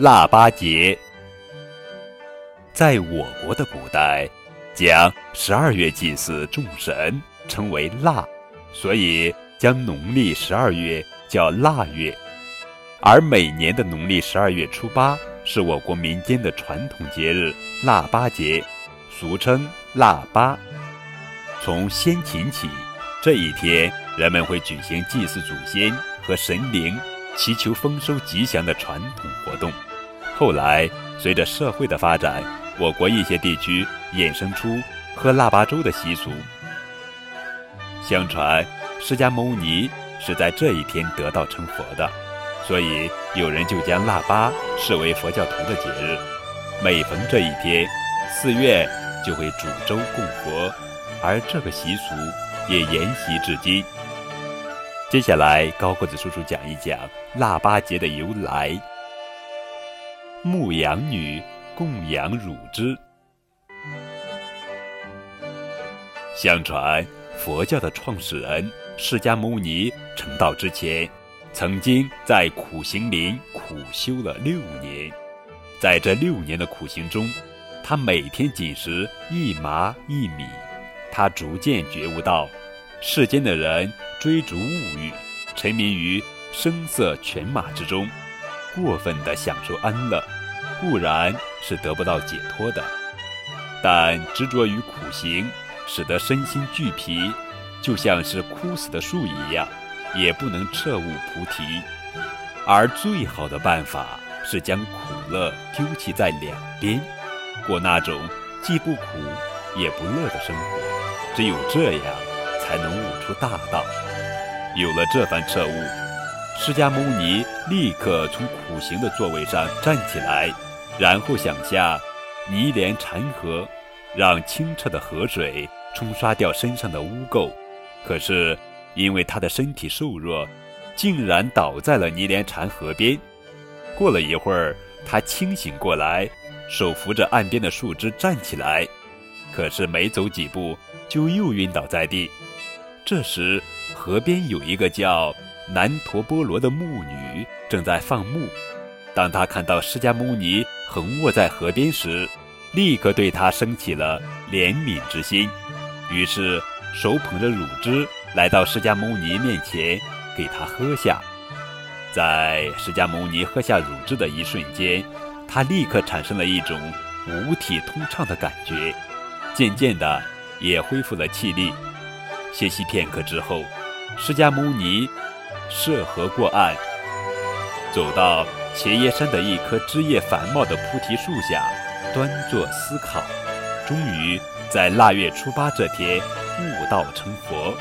腊八节。在我国的古代，将十二月祭祀众神称为腊，所以将农历十二月叫腊月。而每年的农历十二月初八是我国民间的传统节日腊八节，俗称腊八。从先秦起，这一天人们会举行祭祀祖先和神灵、祈求丰收吉祥的传统活动。后来，随着社会的发展，我国一些地区衍生出喝腊八粥的习俗。相传，释迦牟尼是在这一天得道成佛的，所以有人就将腊八视为佛教徒的节日。每逢这一天，寺院就会煮粥供佛。而这个习俗也沿袭至今。接下来，高个子叔叔讲一讲腊八节的由来。牧羊女供养乳汁。相传，佛教的创始人释迦牟尼成道之前，曾经在苦行林苦修了六年。在这六年的苦行中，他每天仅食一麻一米。他逐渐觉悟到，世间的人追逐物欲，沉迷于声色犬马之中，过分的享受安乐，固然是得不到解脱的。但执着于苦行，使得身心俱疲，就像是枯死的树一样，也不能彻悟菩提。而最好的办法是将苦乐丢弃在两边，过那种既不苦也不乐的生活。只有这样，才能悟出大道。有了这番彻悟，释迦牟尼立刻从苦行的座位上站起来，然后想下泥莲禅河，让清澈的河水冲刷掉身上的污垢。可是因为他的身体瘦弱，竟然倒在了泥莲禅河边。过了一会儿，他清醒过来，手扶着岸边的树枝站起来，可是没走几步。就又晕倒在地。这时，河边有一个叫南陀波罗的牧女正在放牧。当她看到释迦牟尼横卧在河边时，立刻对他生起了怜悯之心，于是手捧着乳汁来到释迦牟尼面前，给他喝下。在释迦牟尼喝下乳汁的一瞬间，他立刻产生了一种五体通畅的感觉，渐渐的。也恢复了气力。歇息片刻之后，释迦牟尼涉河过岸，走到茄耶山的一棵枝叶繁茂的菩提树下，端坐思考。终于在腊月初八这天悟道成佛。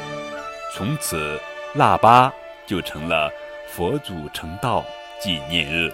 从此，腊八就成了佛祖成道纪念日。